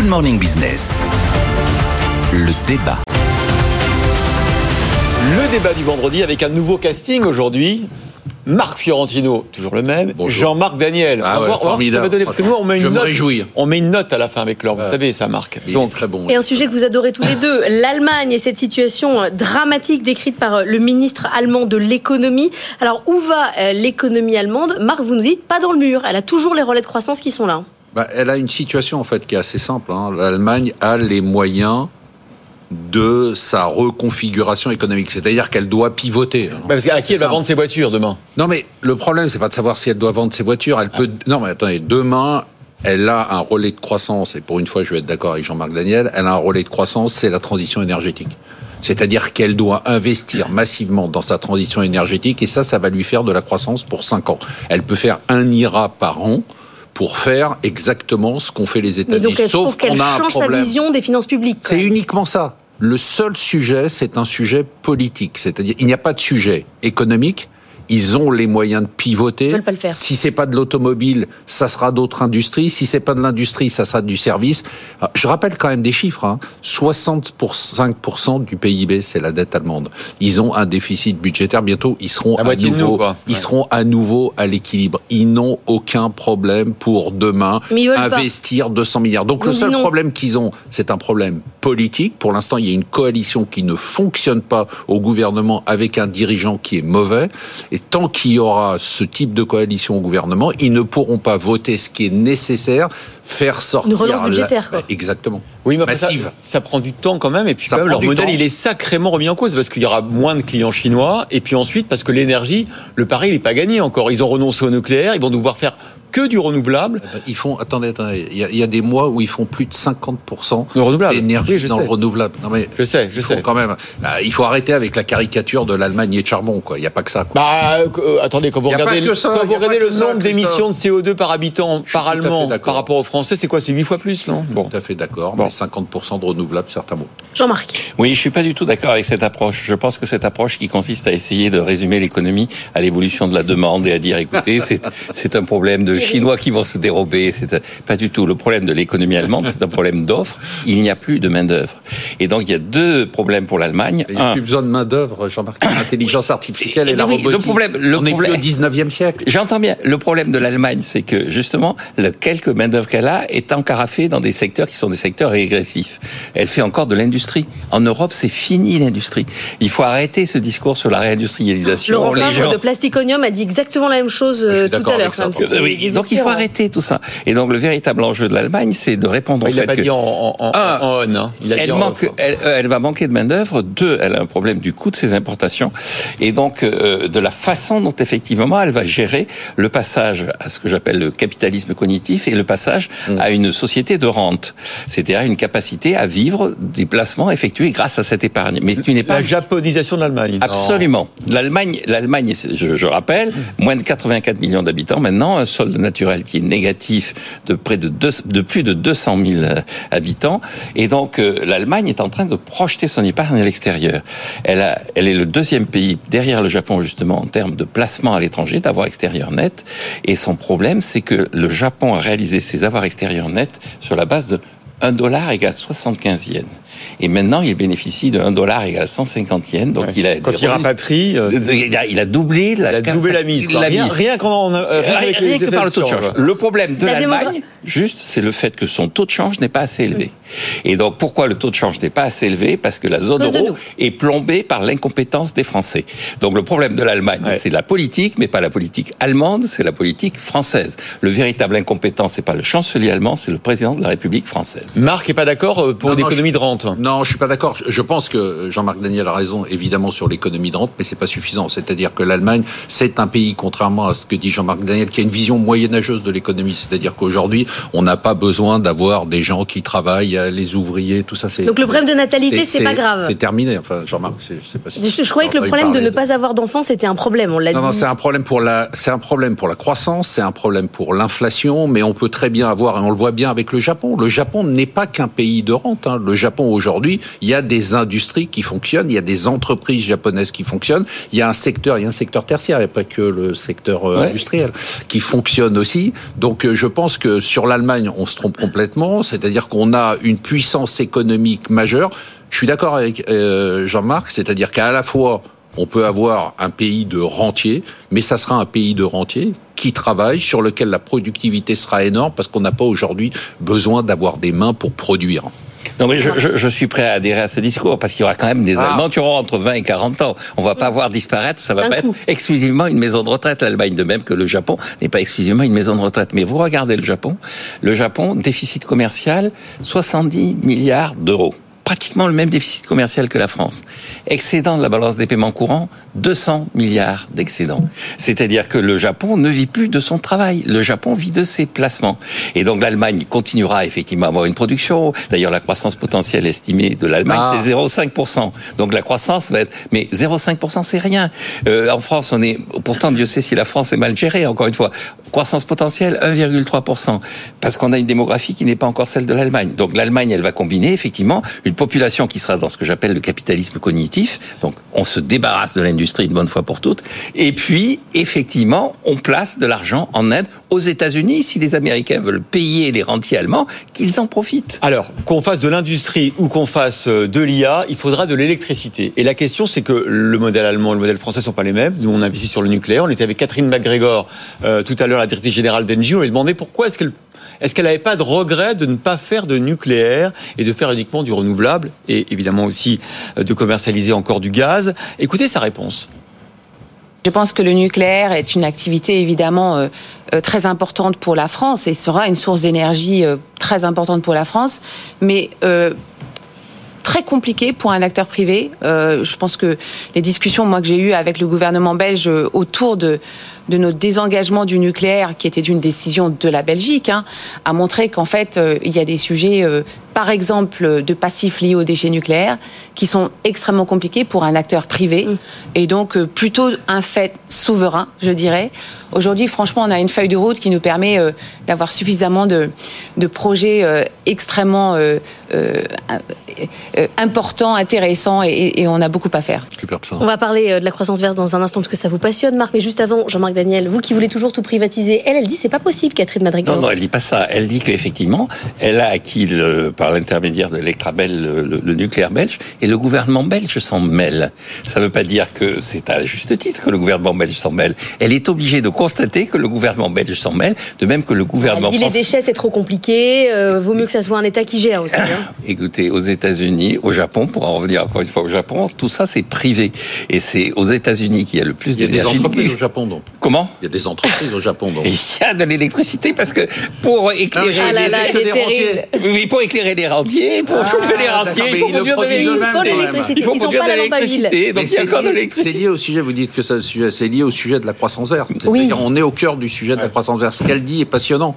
Good Morning Business. Le débat. Le débat du vendredi avec un nouveau casting aujourd'hui. Marc Fiorentino, toujours le même. Jean-Marc Daniel. Ah on va ouais, voir- ce que ça va donner parce que nous on met Je une note. réjouis. On met une note à la fin avec l'or. Vous savez ça, Marc. Donc très bon. Et un sujet que vous adorez tous les deux, l'Allemagne et cette situation dramatique décrite par le ministre allemand de l'économie. Alors où va euh, l'économie allemande? Marc, vous nous dites pas dans le mur. Elle a toujours les relais de croissance qui sont là. Bah, elle a une situation en fait qui est assez simple. hein. L'Allemagne a les moyens de sa reconfiguration économique, c'est-à-dire qu'elle doit pivoter. hein. Bah, parce qu'à qui elle va vendre ses voitures demain? Non, mais le problème, c'est pas de savoir si elle doit vendre ses voitures. Elle peut. Non, mais attendez, demain. Elle a un relais de croissance, et pour une fois, je vais être d'accord avec Jean-Marc Daniel, elle a un relais de croissance, c'est la transition énergétique. C'est-à-dire qu'elle doit investir massivement dans sa transition énergétique, et ça, ça va lui faire de la croissance pour 5 ans. Elle peut faire un IRA par an pour faire exactement ce qu'ont fait les États-Unis. Sauf qu'elle qu'on a un change sa problème. vision des finances publiques. C'est uniquement ça. Le seul sujet, c'est un sujet politique. C'est-à-dire, il n'y a pas de sujet économique. Ils ont les moyens de pivoter. Ils veulent pas le faire. Si c'est pas de l'automobile, ça sera d'autres industries. Si c'est pas de l'industrie, ça sera du service. Ah, Je rappelle quand même des chiffres. Hein. 65% du PIB, c'est la dette allemande. Ils ont un déficit budgétaire. Bientôt, ils seront La à moitié de nouveau, nous, ils Ouais. seront à nouveau à l'équilibre. Ils n'ont aucun problème pour demain pas. investir 200 milliards. Donc le seul non. problème qu'ils ont, c'est un problème politique. Pour l'instant, il y a une coalition qui ne fonctionne pas au gouvernement avec un dirigeant qui est mauvais. Et tant qu'il y aura ce type de coalition au gouvernement, ils ne pourront pas voter ce qui est nécessaire, faire sortir... relance la- budgétaire, quoi. Exactement. Oui, mais ça, prend du temps quand même. Et puis, quand même, leur modèle, temps. il est sacrément remis en cause parce qu'il y aura moins de clients chinois. Et puis ensuite, parce que l'énergie, le pari, il n'est pas gagné encore. Ils ont renoncé au nucléaire. Ils vont devoir faire que du renouvelable. Ils font, attendez, attendez, il y, a, il y a des mois où ils font plus de 50% Le renouvelable. d'énergie Oui, dans sais. le renouvelable. Non mais Je sais, je sais. quand même, ah, il faut arrêter avec la caricature de l'Allemagne et de charbon, quoi. Il n'y a pas que ça. Quoi. Bah, euh, attendez, quand vous regardez, ça, quand vous le nombre d'émissions de CO2 par habitant, par allemand, par rapport aux Français, c'est quoi C'est 8 fois plus, non? Bon. Tout à fait d'accord, Bon. mais 50% de renouvelable, certains mots. Jean-Marc. Oui, je suis pas du tout d'accord avec cette approche. Je pense que cette approche qui consiste à essayer de résumer l'économie à l'évolution de la demande et à dire, écoutez, c'est c'est un problème de Chinois qui vont se dérober. C'est pas du tout le problème de l'économie allemande. C'est un problème d'offre. Il n'y a plus de main d'œuvre. Et donc il y a deux problèmes pour l'Allemagne. Il n'y a Un, plus besoin de main-d'œuvre, Jean-Marc. L'intelligence artificielle et la Oui, robotique. le problème- le On n'est plus problème- au 19e siècle. J'entends bien. Le problème de l'Allemagne, c'est que justement, le quelques main d'œuvre qu'elle a est encarafée dans des secteurs qui sont des secteurs régressifs. Elle fait encore de l'industrie. En Europe, c'est fini l'industrie. Il faut arrêter ce discours sur la réindustrialisation. Favre gens- de Plasticonium a dit exactement la même chose euh, tout à l'heure. Oui, donc il faut arrêter tout ça. Et donc le véritable enjeu de l'Allemagne, c'est de répondre Il au l'a fait pas que dit en, en, en, Un, en on. hein. Il a dit elle, en manque, off. elle, euh, elle va manquer de main d'œuvre. Deux, elle a un problème du coût de ses importations et donc euh, de la façon dont effectivement elle va gérer le passage à ce que j'appelle le capitalisme cognitif et le passage Mm. à une société de rente, c'est-à-dire une capacité à vivre des placements effectués grâce à cette épargne. Mais c'est une La épargne japonisation de l'Allemagne. Absolument. L'Allemagne, l'Allemagne, je, je rappelle, moins de 84 millions d'habitants maintenant, un solde naturel qui est négatif de près de, deux- de plus de 200 000 euh, habitants, et donc euh, l'Allemagne est en train de projeter son épargne à l'extérieur. Elle, elle est le deuxième pays derrière le Japon justement en termes de placement à l'étranger, d'avoir extérieur net, et son problème, c'est que le Japon a réalisé ses avoirs extérieurs nets sur la base de 1 dollar égale 75 yens. Et maintenant, il bénéficie de 1 dollar égale 150 yens. Donc, Ouais. il a Quand il rapatrie, euh, il a, il a doublé la, il a 15 doublé la mise. La rien, mise. rien qu'en euh, rien Rien, que par le taux de change. Le problème de La l'Allemagne, juste, c'est le fait que son taux de change n'est pas assez élevé. Et donc, pourquoi le taux de change n'est pas assez élevé? Parce que la zone euro est plombée par l'incompétence des Français. Donc, le problème de l'Allemagne, Ouais. c'est la politique, mais pas la politique allemande, c'est la politique française. Le véritable incompétent, c'est pas le chancelier allemand, c'est le président de la République française. Marc est pas d'accord euh, pour Non, une non, économie de rente. Non, je suis pas d'accord. Je- pense que Jean-Marc Daniel a raison, évidemment, sur l'économie de rente, mais c'est pas suffisant. C'est-à-dire que l'Allemagne, c'est un pays, contrairement à ce que dit Jean-Marc Daniel, qui a une vision moyenâgeuse de l'économie. C'est-à-dire qu'aujourd'hui, on n'a pas besoin d'avoir des gens qui travaillent, euh, les ouvriers, tout ça. C'est Donc le problème de natalité, c'est pas C'est grave. terminé. Enfin, Jean-Marc, c'est- je sais pas si. Je, je croyais que le problème de ne pas avoir d'enfants, c'était un problème. On l'a non, dit. non, c'est un problème pour la, c'est un problème pour la croissance, c'est un problème pour l'inflation, mais on peut très bien avoir, et on le voit bien avec le Japon. Le Japon n'est pas qu'un pays de rente. hein. Le Japon aujourd'hui, il y a des industries qui fonctionnent, il y a des entreprises japonaises qui fonctionnent, il y a un secteur, il y a un secteur tertiaire, il n'y a pas que le secteur euh, Ouais. industriel qui fonctionne aussi. Donc euh, je pense que sur l'Allemagne, on se trompe complètement, c'est-à-dire qu'on a une puissance économique majeure. Je suis d'accord avec euh, Jean-Marc, c'est-à-dire qu'à la fois on peut avoir un pays de rentiers, mais ça sera un pays de rentiers qui travaille, sur lequel la productivité sera énorme, parce qu'on n'a pas aujourd'hui besoin d'avoir des mains pour produire. Non, mais je, je- je suis prêt à adhérer à ce discours parce qu'il y aura quand même des Ah. Allemands qui auront entre 20 et 40 ans. On va pas voir disparaître, ça va pas coup. être exclusivement une maison de retraite. L'Allemagne, de même que le Japon, n'est pas exclusivement une maison de retraite. Mais vous regardez le Japon, le Japon, déficit commercial, 70 milliards d'euros. Pratiquement le même déficit commercial que la France. Excédent de la balance des paiements courants, 200 milliards d'excédent. C'est-à-dire que le Japon ne vit plus de son travail. Le Japon vit de ses placements. Et donc l'Allemagne continuera effectivement à avoir une production. D'ailleurs, la croissance potentielle estimée de l'Allemagne, Ah. c'est 0,5%. Donc la croissance va être... Mais 0,5%, c'est rien. Euh, en France, on est... Pourtant, Dieu sait si la France est mal gérée, encore une fois. Croissance potentielle, 1,3%. Parce qu'on a une démographie qui n'est pas encore celle de l'Allemagne. Donc l'Allemagne, elle va combiner effectivement une population qui sera dans ce que j'appelle le capitalisme cognitif. Donc on se débarrasse de l'industrie une bonne fois pour toutes. Et puis, effectivement, on place de l'argent en aide aux États-Unis. Si les Américains veulent payer les rentiers allemands, qu'ils en profitent. Alors, qu'on fasse de l'industrie ou qu'on fasse euh, de l'IA, il faudra de l'électricité. Et la question, c'est que le modèle allemand et le modèle français sont pas les mêmes. Nous, on investit sur le nucléaire. On était avec Catherine McGregor euh, tout à l'heure, la directrice générale d'Engie. On lui demandait pourquoi est-ce qu'elle est-ce qu'elle n'avait pas de regret de ne pas faire de nucléaire et de faire uniquement du renouvelable et évidemment aussi euh, de commercialiser encore du gaz? Écoutez sa réponse. Je pense que le nucléaire est une activité évidemment euh, euh, très importante pour la France et sera une source d'énergie très importante pour la France, mais très compliqué pour un acteur privé. Euh, je pense que les discussions moi que j'ai eues avec le gouvernement belge autour de de notre désengagement du nucléaire, qui était une décision de la Belgique, hein, a montré qu'en fait, euh, il y a des sujets, euh, par exemple, de passifs liés aux déchets nucléaires, qui sont extrêmement compliqués pour un acteur privé, et donc plutôt un fait souverain, je dirais. Aujourd'hui, franchement, on a une feuille de route qui nous permet d'avoir suffisamment de, de projets extrêmement euh, euh, euh, importants, intéressants, et, et on a beaucoup à faire. On va parler de la croissance verte dans un instant parce que ça vous passionne, Marc. Mais juste avant, Jean-Marc Daniel, vous qui voulez toujours tout privatiser, elle, elle dit c'est pas possible, Catherine Madrigal. Non, non, elle dit pas ça. Elle dit qu'effectivement, elle a acquis, le- par l'intermédiaire de l'Electrabel, le, le- le nucléaire belge, et le gouvernement belge s'en mêle. Ça ne veut pas dire que c'est à juste titre que le gouvernement belge s'en mêle. Elle est obligée de constater que le gouvernement belge s'en mêle, de même que le Elle gouvernement dit les français... déchets c'est trop compliqué, euh, vaut mieux que ça soit un État qui gère aussi. hein. Écoutez, aux États-Unis, au Japon, pour en revenir encore une fois au Japon, tout ça c'est privé. Et c'est aux États-Unis qu'il y a le plus Il y a des d'énergie. entreprises au Japon, donc. Comment? Il y a des entreprises au Japon, donc. Il y a de l'électricité parce que pour éclairer Ah là là, des terrible. rentiers. Oui, pour éclairer les rentiers, pour Ah, chauffer les rentiers, il faut produire de l'électricité. Il faut produire de l'électricité, donc il y a c'est encore de lié- C'est l'électricité. lié au sujet, vous dites que ça- c'est lié au sujet de la croissance verte. On est au cœur du sujet de la croissance verte. Ce qu'elle dit est passionnant.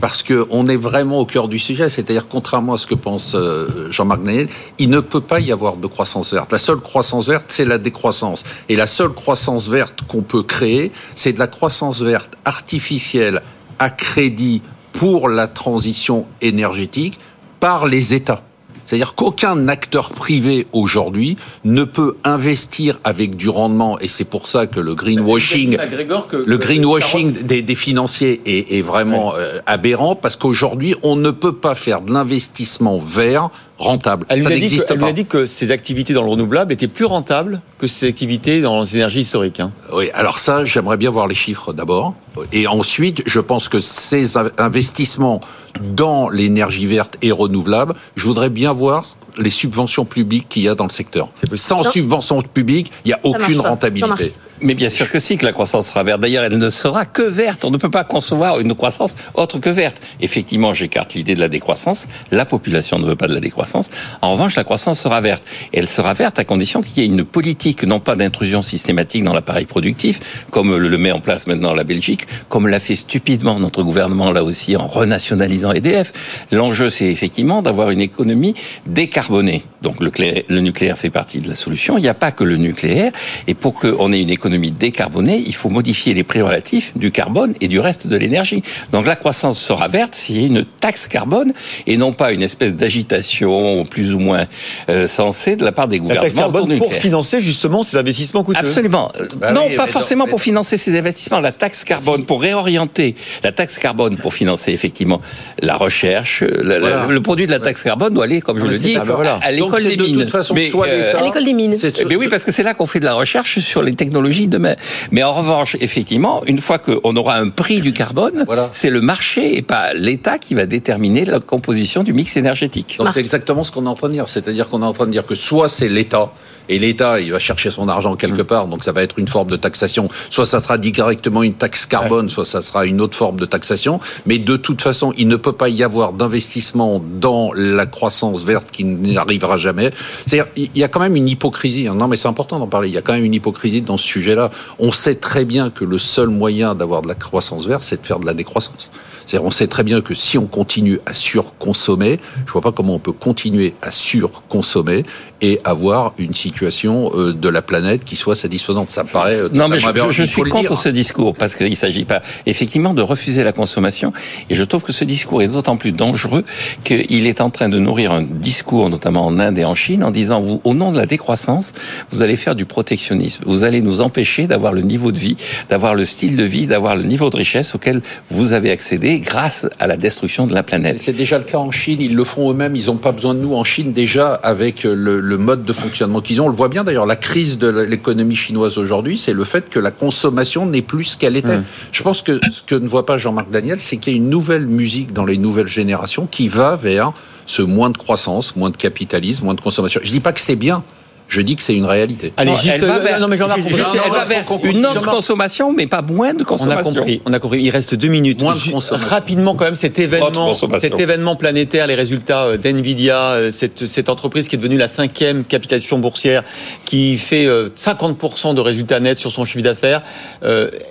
Parce qu'on est vraiment au cœur du sujet. C'est-à-dire, contrairement à ce que pense euh, Jean-Marc Daniel, il ne peut pas y avoir de croissance verte. La seule croissance verte, c'est la décroissance. Et la seule croissance verte qu'on peut créer, c'est de la croissance verte artificielle à crédit pour la transition énergétique par les États. C'est-à-dire qu'aucun acteur privé aujourd'hui ne peut investir avec du rendement, et c'est pour ça que le greenwashing, le greenwashing des, des financiers est, est vraiment euh, aberrant, parce qu'aujourd'hui, on ne peut pas faire de l'investissement vert rentable. Elle ça lui, a dit que, elle lui a dit que ses activités dans le renouvelable étaient plus rentables que ses activités dans les énergies historiques. hein. Oui, alors ça, j'aimerais bien voir les chiffres d'abord. Et ensuite, je pense que ces in- investissements dans l'énergie verte et renouvelable, je voudrais bien voir les subventions publiques qu'il y a dans le secteur. Sans Non. subvention publique, il n'y a aucune rentabilité. Mais bien sûr que si, que la croissance sera verte. D'ailleurs, elle ne sera que verte. On ne peut pas concevoir une croissance autre que verte. Effectivement, j'écarte l'idée de la décroissance. La population ne veut pas de la décroissance. En revanche, la croissance sera verte. Et elle sera verte à condition qu'il y ait une politique, non pas d'intrusion systématique dans l'appareil productif, comme le met en place maintenant la Belgique, comme l'a fait stupidement notre gouvernement là aussi en renationalisant EDF. L'enjeu, c'est effectivement d'avoir une économie décarbonée. Donc le nucléaire fait partie de la solution. Il n'y a pas que le nucléaire. Et pour qu'on ait une économie l'économie décarbonée, il faut modifier les prix relatifs du carbone et du reste de l'énergie. Donc la croissance sera verte s'il y a une taxe carbone et non pas une espèce d'agitation plus ou moins euh, sensée de la part des La gouvernements. taxe carbone pour financer justement ces investissements coûteux. Absolument. Euh, Bah non, oui, pas forcément non, pour financer ces investissements. La taxe carbone pour réorienter. La taxe carbone pour financer effectivement la recherche. la- la- le produit de la taxe carbone doit aller, comme je Non, le dis, pas- voilà. à l'école des de mines. toute façon Mais, soit euh, l'État- À l'école des mines. C'est- mais oui, parce que c'est là qu'on fait de la recherche sur les technologies de demain. Mais en revanche, effectivement, une fois qu'on aura un prix du carbone, Voilà. c'est le marché et pas l'État qui va déterminer la composition du mix énergétique. Donc c'est exactement ce qu'on est en train de dire. C'est-à-dire qu'on est en train de dire que soit c'est l'État, et l'État, il va chercher son argent quelque part, donc ça va être une forme de taxation. Soit ça sera directement une taxe carbone, soit ça sera une autre forme de taxation. Mais de toute façon, il ne peut pas y avoir d'investissement dans la croissance verte qui n'arrivera jamais. C'est-à-dire, il y a quand même une hypocrisie. hein. Non, mais c'est important d'en parler. Il y a quand même une hypocrisie dans ce sujet-là. On sait très bien que le seul moyen d'avoir de la croissance verte, c'est de faire de la décroissance. C'est-à-dire, on sait très bien que si on continue à surconsommer, je vois pas comment on peut continuer à surconsommer et avoir une situation euh, de la planète qui soit satisfaisante. Ça me paraît. euh, Non, mais je, suis contre ce discours parce qu'il ne s'agit pas effectivement de refuser la consommation. Et je trouve que ce discours est d'autant plus dangereux qu'il est en train de nourrir un discours, notamment en Inde et en Chine, en disant vous, au nom de la décroissance, vous allez faire du protectionnisme. Vous allez nous empêcher d'avoir le niveau de vie, d'avoir le style de vie, d'avoir le niveau de richesse auquel vous avez accédé grâce à la destruction de la planète. C'est déjà le cas en Chine, ils le font eux-mêmes, ils n'ont pas besoin de nous en Chine déjà avec le, le mode de fonctionnement qu'ils ont. On le voit bien d'ailleurs, la crise de l'économie chinoise aujourd'hui, c'est le fait que la consommation n'est plus ce qu'elle était. Je pense que ce que ne voit pas Jean-Marc Daniel, c'est qu'il y a une nouvelle musique dans les nouvelles générations qui va vers ce moins de croissance, moins de capitalisme, moins de consommation. Je dis pas que c'est bien, je dis que c'est une réalité. Allez, Non, juste, elle va euh, vers, non, mais Jean-Marc, juste- elle va vers une autre consommation, mais pas moins de On a consommation. compris, on a compris. Il reste deux minutes. Moins de Ju- consommation. Rapidement, quand même, cet événement, consommation. cet événement planétaire, les résultats euh, d'Nvidia, euh, cette, cette entreprise qui est devenue la cinquième capitalisation boursière, qui fait euh, 50% de résultats nets sur son chiffre d'affaires.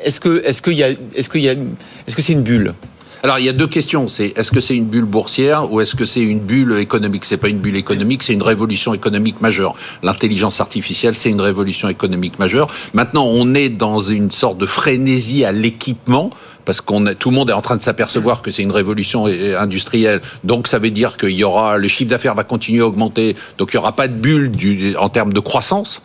Est-ce que, est-ce qu'il y a, est-ce qu'il y a, est-ce que c'est une bulle? Alors il y a deux questions. C'est est-ce que c'est une bulle boursière ou est-ce que c'est une bulle économique? C'est pas une bulle économique, c'est une révolution économique majeure. L'intelligence artificielle, c'est une révolution économique majeure. Maintenant, on est dans une sorte de frénésie à l'équipement. Parce qu'on tout le monde est en train de s'apercevoir que c'est une révolution euh, industrielle, donc ça veut dire qu'il y aura le chiffre d'affaires va continuer à augmenter, donc il y aura pas de bulle du, en termes de croissance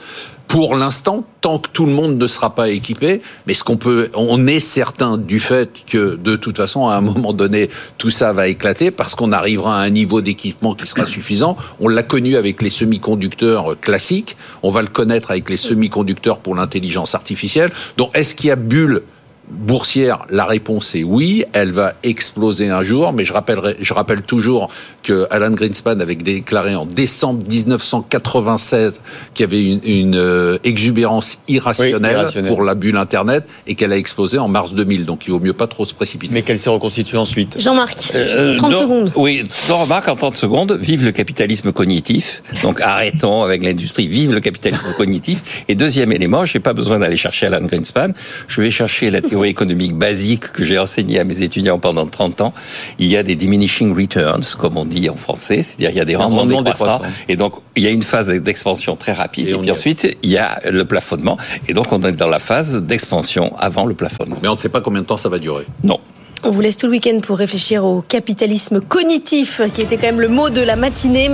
pour l'instant, tant que tout le monde ne sera pas équipé, mais ce qu'on peut, on est certain du fait que de toute façon, à un moment donné, tout ça va éclater parce qu'on arrivera à un niveau d'équipement qui sera suffisant. On l'a connu avec les semi-conducteurs classiques, on va le connaître avec les semi-conducteurs pour l'intelligence artificielle. Donc, est-ce qu'il y a bulle boursière, la réponse est oui, elle va exploser un jour, mais je rappellerai, je rappelle toujours que Alan Greenspan avait déclaré en décembre 1996 qu'il y avait une, une, euh, exubérance irrationnelle, Oui, irrationnelle. pour la bulle Internet et qu'elle a explosé en mars 2000. Donc il vaut mieux pas trop se précipiter. Mais qu'elle s'est reconstituée ensuite Jean-Marc, Euh, 30 donc- secondes. Oui, remarques en 30 secondes. Vive le capitalisme cognitif. Donc arrêtons avec l'industrie. Vive le capitalisme cognitif. Et deuxième élément, j'ai pas besoin d'aller chercher Alan Greenspan. Je vais chercher la théorie économique basique que j'ai enseignée à mes étudiants pendant 30 ans. Il y a des diminishing returns, comme on dit en français, c'est-à-dire il y a des rendements rendement décroissants. décroissant. Et donc il y a une phase d'expansion très rapide. Et Et, puis est. ensuite il y a le plafonnement. Et donc on est dans la phase d'expansion avant le plafonnement. Mais on ne sait pas combien de temps ça va durer. Non. On vous laisse tout le week-end pour réfléchir au capitalisme cognitif, qui était quand même le mot de la matinée.